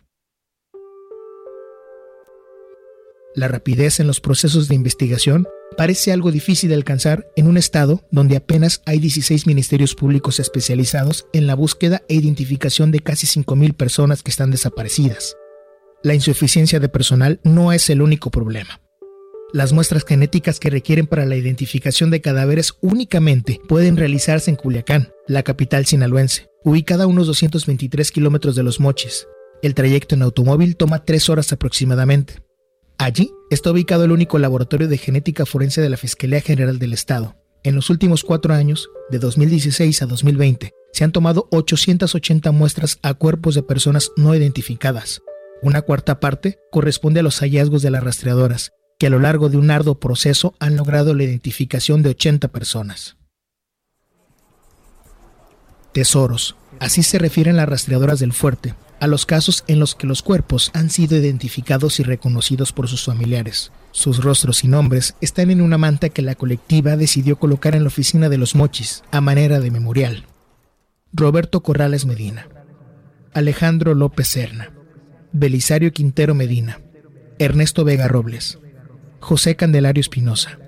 La rapidez en los procesos de investigación parece algo difícil de alcanzar en un estado donde apenas hay 16 ministerios públicos especializados en la búsqueda e identificación de casi 5.000 personas que están desaparecidas. La insuficiencia de personal no es el único problema. Las muestras genéticas que requieren para la identificación de cadáveres únicamente pueden realizarse en Culiacán, la capital sinaloense, ubicada a unos 223 kilómetros de los moches. El trayecto en automóvil toma tres horas aproximadamente. Allí está ubicado el único laboratorio de genética forense de la Fiscalía General del Estado. En los últimos cuatro años, de 2016 a 2020, se han tomado 880 muestras a cuerpos de personas no identificadas. Una cuarta parte corresponde a los hallazgos de las rastreadoras, que a lo largo de un arduo proceso han logrado la identificación de 80 personas. Tesoros. Así se refieren las rastreadoras del fuerte, a los casos en los que los cuerpos han sido identificados y reconocidos por sus familiares. Sus rostros y nombres están en una manta que la colectiva decidió colocar en la oficina de los mochis, a manera de memorial. Roberto Corrales Medina, Alejandro López Serna, Belisario Quintero Medina, Ernesto Vega Robles, José Candelario Espinosa.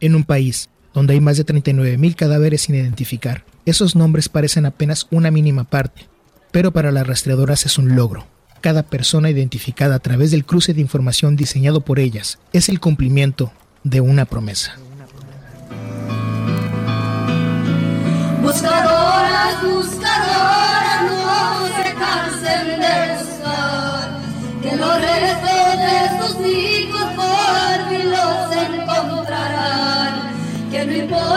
En un país donde hay más de 39.000 cadáveres sin identificar, esos nombres parecen apenas una mínima parte, pero para las rastreadoras es un logro. Cada persona identificada a través del cruce de información diseñado por ellas es el cumplimiento de una promesa. Buscadoras,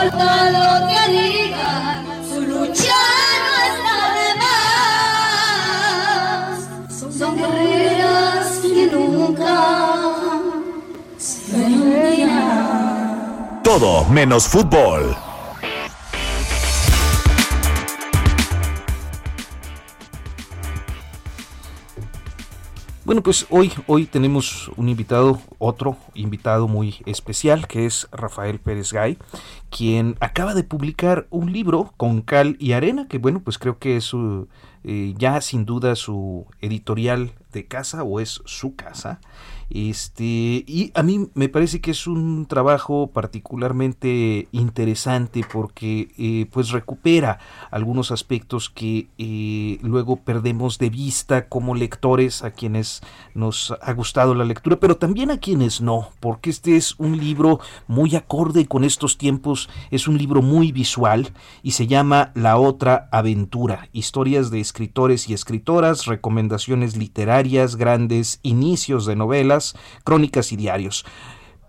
importa lo que digan, su lucha no está de más, son guerreras que nunca se rendirán. Todo menos fútbol. Bueno, pues hoy, hoy tenemos un invitado, otro invitado muy especial, que es Rafael Pérez Gay, quien acaba de publicar un libro con cal y arena, que bueno, pues creo que es eh, ya sin duda su editorial de casa o es su casa. Este, y a mí me parece que es un trabajo particularmente interesante porque eh, pues recupera algunos aspectos que eh, luego perdemos de vista como lectores a quienes nos ha gustado la lectura, pero también a quienes no, porque este es un libro muy acorde con estos tiempos, es un libro muy visual y se llama La otra aventura, historias de escritores y escritoras, recomendaciones literarias, grandes inicios de novelas, crónicas y diarios.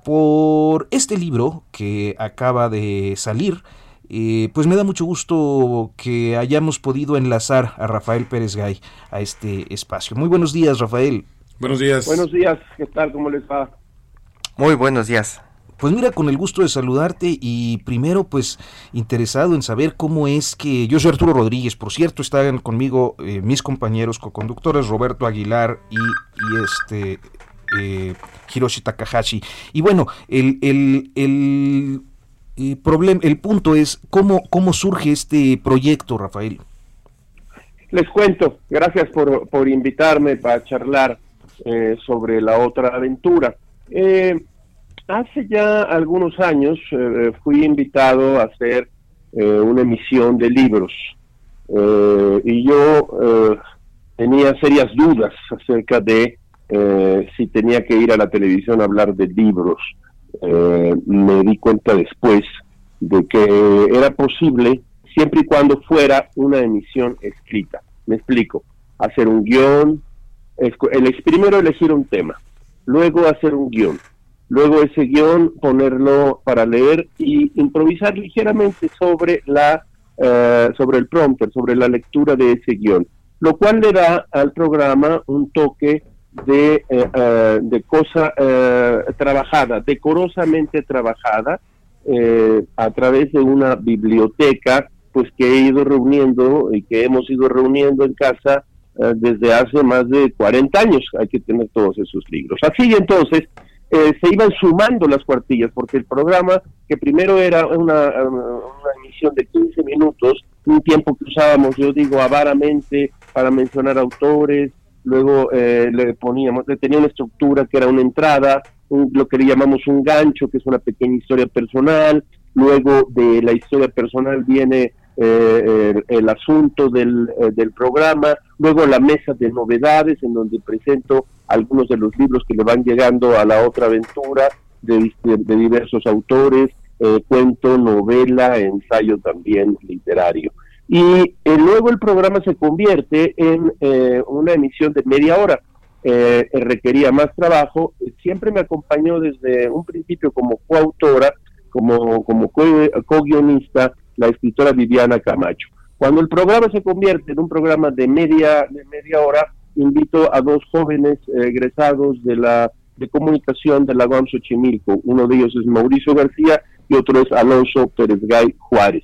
Por este libro que acaba de salir, eh, pues me da mucho gusto que hayamos podido enlazar a Rafael Pérez Gay a este espacio. Muy buenos días, Rafael. Buenos días. Buenos días, ¿qué tal? ¿Cómo les va? Muy buenos días. Pues mira, con el gusto de saludarte y primero pues interesado en saber cómo es que yo soy Arturo Rodríguez, por cierto, están conmigo eh, mis compañeros co-conductores Roberto Aguilar y, este eh, Hiroshi Takahashi. Y bueno, el, el, el, eh, problema, el punto es cómo, cómo surge este proyecto, Rafael. Les cuento, gracias por, por invitarme para charlar eh, sobre la otra aventura. Eh, hace ya algunos años eh, fui invitado a hacer eh, una emisión de libros eh, y yo eh, tenía serias dudas acerca de si tenía que ir a la televisión a hablar de libros. Me di cuenta después de que era posible siempre y cuando fuera una emisión escrita. Me explico. Hacer un guion, el, primero elegir un tema, luego hacer un guion, luego ese guion ponerlo para leer y improvisar ligeramente sobre la eh, sobre el prompter, sobre la lectura de ese guion, lo cual le da al programa un toque de, eh, de cosa trabajada, decorosamente trabajada, a través de una biblioteca pues que he ido reuniendo y que hemos ido reuniendo en casa desde hace más de 40 años, hay que tener todos esos libros. Así entonces, eh, se iban sumando las cuartillas, porque el programa, que primero era una, emisión de 15 minutos, un tiempo que usábamos, yo digo, avaramente para mencionar autores, luego eh, le poníamos, tenía una estructura que era una entrada, lo que le llamamos un gancho, que es una pequeña historia personal, luego de la historia personal viene eh, el, asunto del, del programa, luego la mesa de novedades en donde presento algunos de los libros que le van llegando a la otra aventura de, diversos autores, eh, cuento, novela, ensayo también literario. Y eh, luego el programa se convierte en eh, una emisión de media hora. requería más trabajo, siempre me acompañó desde un principio como coautora, como, como co-guionista, la escritora Viviana Camacho. Cuando el programa se convierte en un programa de media, de media hora, invito a dos jóvenes eh, egresados de la de comunicación de la UAM Xochimilco. Uno de ellos es Mauricio García y otro es Alonso Pérez Gay Juárez.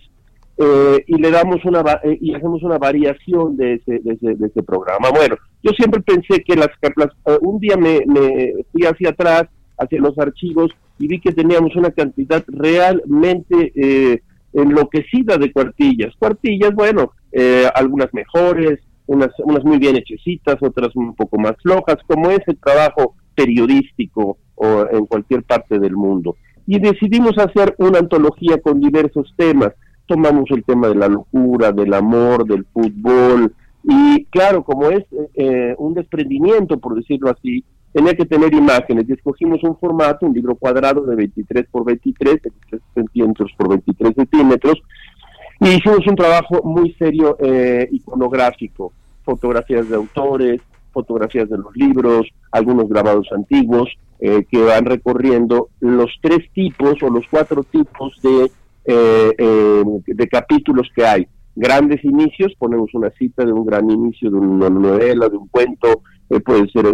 Eh, y le damos una eh, y hacemos una variación de ese, de ese, de ese programa. Bueno, yo siempre pensé que las, un día me, me fui hacia atrás, hacia los archivos y vi que teníamos una cantidad realmente enloquecida de cuartillas. Cuartillas, bueno, algunas mejores, unas, unas muy bien hechecitas, otras un poco más flojas, como es el trabajo periodístico o en cualquier parte del mundo. Y decidimos hacer una antología con diversos temas. Tomamos el tema de la locura, del amor, del fútbol, y claro, como es eh, un desprendimiento, por decirlo así, tenía que tener imágenes y escogimos un formato, un libro cuadrado de 23 por 23, 23 centímetros por 23 centímetros, y hicimos un trabajo muy serio eh, iconográfico fotografías de autores, fotografías de los libros, algunos grabados antiguos, eh, que van recorriendo los tres tipos o los cuatro tipos de, eh, eh, de capítulos que hay. Grandes inicios, ponemos una cita de un gran inicio, de una novela, de un cuento, puede ser,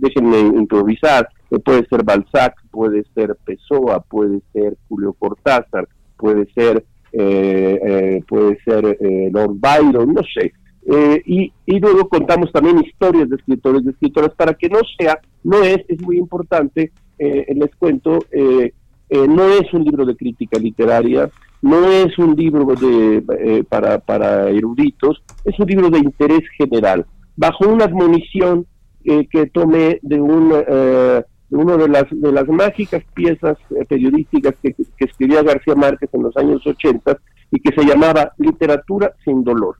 déjenme improvisar, puede ser Balzac, puede ser Pessoa, puede ser Julio Cortázar, puede ser, puede ser Lord Byron, no sé, eh, y, y, luego contamos también historias de escritores, de escritoras, para que no sea, no es, es muy importante, eh, les cuento, eh, no es un libro de crítica literaria, no es un libro de, para, para eruditos, es un libro de interés general, bajo una admonición que tomé de un de una de las, de las mágicas piezas periodísticas que, que escribía García Márquez en los años 80 y que se llamaba Literatura sin dolor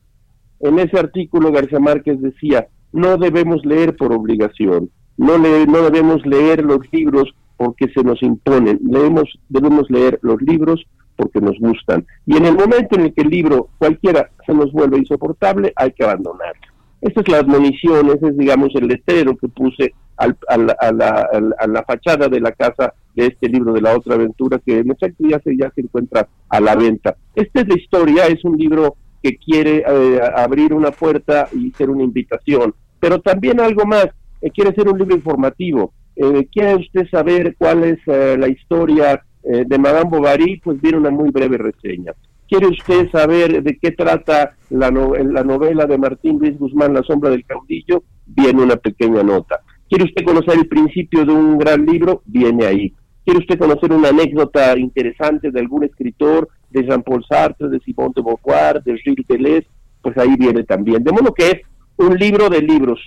en ese artículo García Márquez decía, no debemos leer por obligación, no, le, no debemos leer los libros porque se nos imponen, leemos, debemos leer los libros porque nos gustan. Y en el momento en el que el libro cualquiera se nos vuelve insoportable, hay que abandonarlo. Esa es la admonición, ese es, digamos, el letrero que puse al, a, la, a, la, fachada de la casa de este libro de la otra aventura, que en efecto ya se, ya se encuentra a la venta. Esta es la historia, es un libro que quiere eh, abrir una puerta y ser una invitación, pero también algo más, eh, quiere ser un libro informativo. Eh, ¿Quiere usted saber cuál es la historia de Madame Bovary? Pues viene una muy breve reseña. ¿Quiere usted saber de qué trata la, la novela de Martín Luis Guzmán, La sombra del caudillo? Viene una pequeña nota. ¿Quiere usted conocer el principio de un gran libro? Viene ahí. ¿Quiere usted conocer una anécdota interesante de algún escritor de Jean-Paul Sartre, de Simone de Beauvoir, de Gilles Deleuze, pues ahí viene también. De modo que es un libro de libros,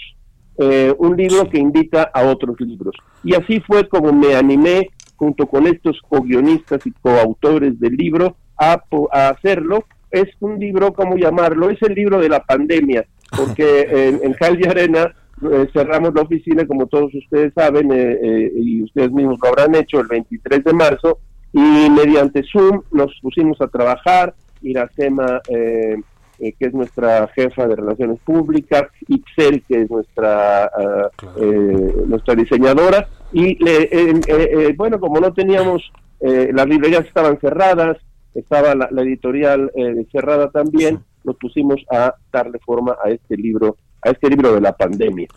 eh, un libro que invita a otros libros. Y así fue como me animé, junto con estos co-guionistas y coautores del libro, a, hacerlo. Es un libro, ¿cómo llamarlo? Es el libro de la pandemia, porque en, en Cal Arena eh, cerramos la oficina, como todos ustedes saben, eh, y ustedes mismos lo habrán hecho, el 23 de marzo, y mediante Zoom nos pusimos a trabajar, Iracema, eh, eh, que es nuestra jefa de relaciones públicas, Ixel, que es nuestra, ah, eh, nuestra diseñadora, Y bueno, como no teníamos, las librerías estaban cerradas, estaba la, editorial cerrada también, nos pusimos a darle forma a este libro, a este libro de la pandemia.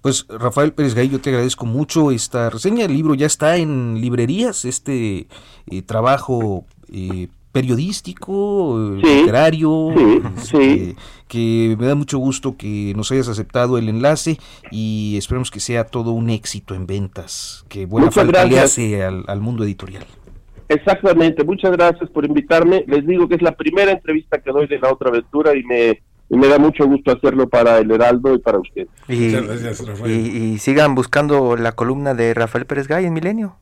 Pues Rafael Pérez Gay, yo te agradezco mucho esta reseña. El libro ya está en librerías, este eh, trabajo eh, periodístico, literario, este, que me da mucho gusto que nos hayas aceptado el enlace y esperemos que sea todo un éxito en ventas, que buena falta le hace al, al mundo editorial. Exactamente, muchas gracias por invitarme. Les digo que es la primera entrevista que doy de la otra aventura y me y me da mucho gusto hacerlo para el Heraldo y para usted. Y, gracias, Rafael. Y, sigan buscando la columna de Rafael Pérez Gay en Milenio.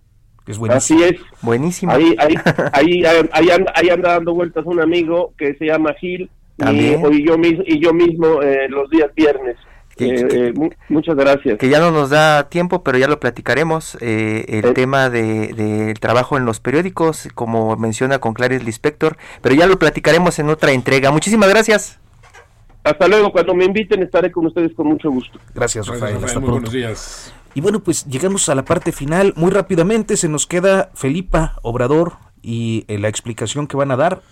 Es buenísimo. Así es. Buenísimo. Ahí, ahí, ahí, ahí, anda, ahí, anda, dando vueltas un amigo que se llama Gil y, yo, mismo, y yo mismo eh, los días viernes. Eh, eh, muchas gracias. Que ya no nos da tiempo, pero ya lo platicaremos. el tema del de, trabajo en los periódicos, como menciona con Clarice Lispector, pero ya lo platicaremos en otra entrega. Muchísimas gracias. Hasta luego, cuando me inviten estaré con ustedes con mucho gusto. Gracias, Rafael. Hasta muy buenos días. Y bueno, pues llegamos a la parte final. Muy rápidamente se nos queda Felipa Obrador y eh, la explicación que van a dar.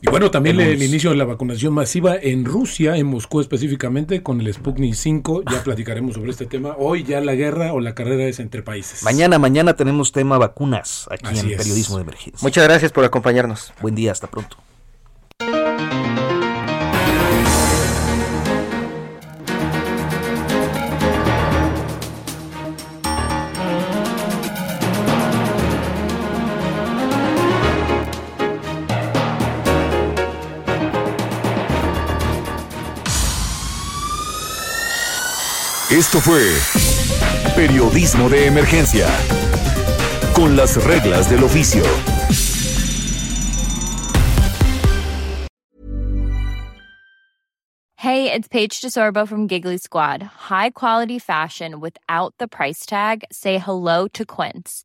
Y bueno, también el, inicio de la vacunación masiva en Rusia, en Moscú específicamente, con el Sputnik 5. Ya platicaremos sobre este tema. Hoy ya la guerra o la carrera es entre países. Mañana, mañana tenemos tema vacunas aquí en el Periodismo de Emergencia. Muchas gracias por acompañarnos. Buen día, hasta pronto. Esto fue Periodismo de Emergencia, con las reglas del oficio. Hey, it's Paige DeSorbo from Giggly Squad. High quality fashion without the price tag. Say hello to Quince.